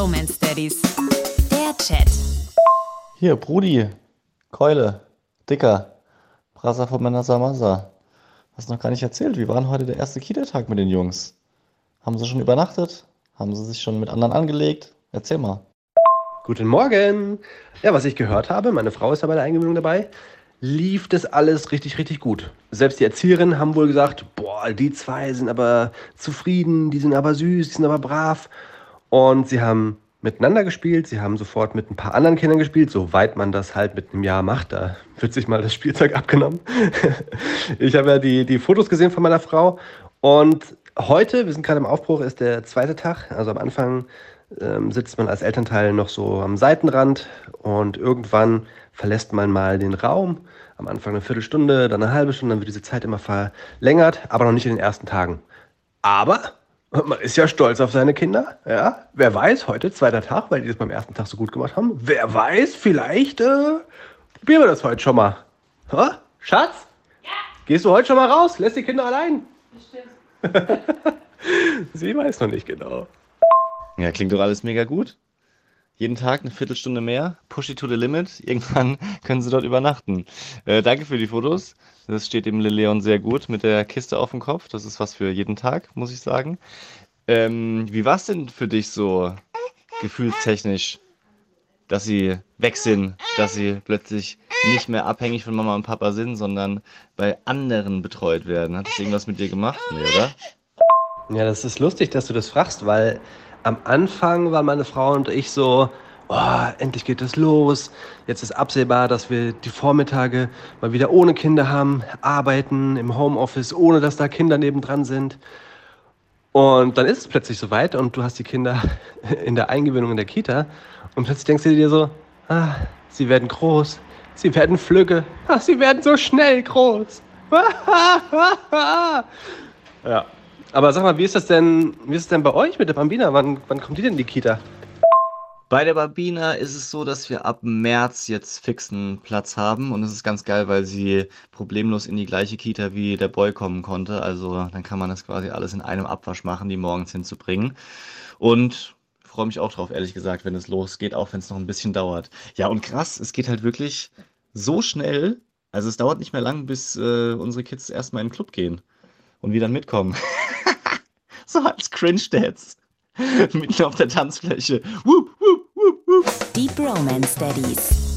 Bromance Daddies. Der Chat. Hier, Brudi, Keule, Dicker, Brasa von Manasa Masa. Hast noch gar nicht erzählt, wie war denn heute der erste Kita-Tag mit den Jungs? Haben sie schon übernachtet? Haben sie sich schon mit anderen angelegt? Erzähl mal. Guten Morgen. Ja, was ich gehört habe, meine Frau ist ja bei der Eingewöhnung dabei, lief das alles richtig, richtig gut. Selbst die Erzieherinnen haben wohl gesagt, boah, die zwei sind aber zufrieden, die sind aber süß, die sind aber brav. Und sie haben miteinander gespielt, sie haben sofort mit ein paar anderen Kindern gespielt, soweit man das halt mit einem Jahr macht. Da wird sich mal das Spielzeug abgenommen. ich habe ja die, die Fotos gesehen von meiner Frau und heute, wir sind gerade im Aufbruch, ist der zweite Tag. Also am Anfang ähm, sitzt man als Elternteil noch so am Seitenrand und irgendwann verlässt man mal den Raum. Am Anfang eine Viertelstunde, dann eine halbe Stunde, dann wird diese Zeit immer verlängert, aber noch nicht in den ersten Tagen. Aber man ist ja stolz auf seine Kinder. Ja, wer weiß, heute zweiter Tag, weil die das beim ersten Tag so gut gemacht haben. Wer weiß, vielleicht äh, probieren wir das heute schon mal. Ha? Schatz? Ja. Gehst du heute schon mal raus? Lässt die Kinder allein? Bestimmt. Sie weiß noch nicht genau. Ja, klingt doch alles mega gut. Jeden Tag eine Viertelstunde mehr, push it to the limit. Irgendwann können sie dort übernachten. Äh, danke für die Fotos. Das steht dem Leon sehr gut mit der Kiste auf dem Kopf. Das ist was für jeden Tag, muss ich sagen. Ähm, wie war es denn für dich so gefühlstechnisch, dass sie weg sind, dass sie plötzlich nicht mehr abhängig von Mama und Papa sind, sondern bei anderen betreut werden? Hat das irgendwas mit dir gemacht? Nee, oder? Ja, das ist lustig, dass du das fragst, weil am Anfang waren meine Frau und ich so, oh, endlich geht es los. Jetzt ist absehbar, dass wir die Vormittage mal wieder ohne Kinder haben, arbeiten im Homeoffice, ohne dass da Kinder nebendran sind. Und dann ist es plötzlich soweit und du hast die Kinder in der Eingewöhnung in der Kita und plötzlich denkst du dir so, ah, sie werden groß, sie werden flügge, ach, sie werden so schnell groß. ja, aber sag mal, wie ist das denn, wie ist es denn bei euch mit der Bambina? Wann, wann kommt die denn in die Kita? Bei der Bambina ist es so, dass wir ab März jetzt fixen Platz haben und es ist ganz geil, weil sie problemlos in die gleiche Kita wie der Boy kommen konnte. Also dann kann man das quasi alles in einem Abwasch machen, die morgens hinzubringen. Und freue mich auch drauf, ehrlich gesagt, wenn es losgeht, auch wenn es noch ein bisschen dauert. Ja, und krass, es geht halt wirklich so schnell. Also es dauert nicht mehr lang, bis äh, unsere Kids erstmal in den Club gehen und wieder mitkommen. so als Cringe-Dads. Mitten auf der Tanzfläche. Woop, woop, woop, woop. Die Bromance Daddies.